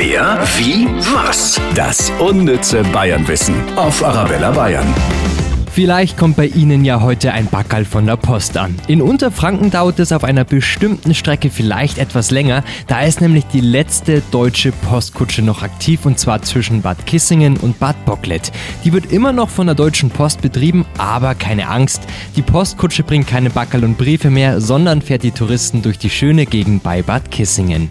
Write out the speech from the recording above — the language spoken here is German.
Wer, wie, was? Das unnütze Bayernwissen auf Arabella Bayern. Vielleicht kommt bei Ihnen ja heute ein Backerl von der Post an. In Unterfranken dauert es auf einer bestimmten Strecke vielleicht etwas länger. Da ist nämlich die letzte deutsche Postkutsche noch aktiv und zwar zwischen Bad Kissingen und Bad Bocklet. Die wird immer noch von der Deutschen Post betrieben, aber keine Angst. Die Postkutsche bringt keine Backerl und Briefe mehr, sondern fährt die Touristen durch die schöne Gegend bei Bad Kissingen.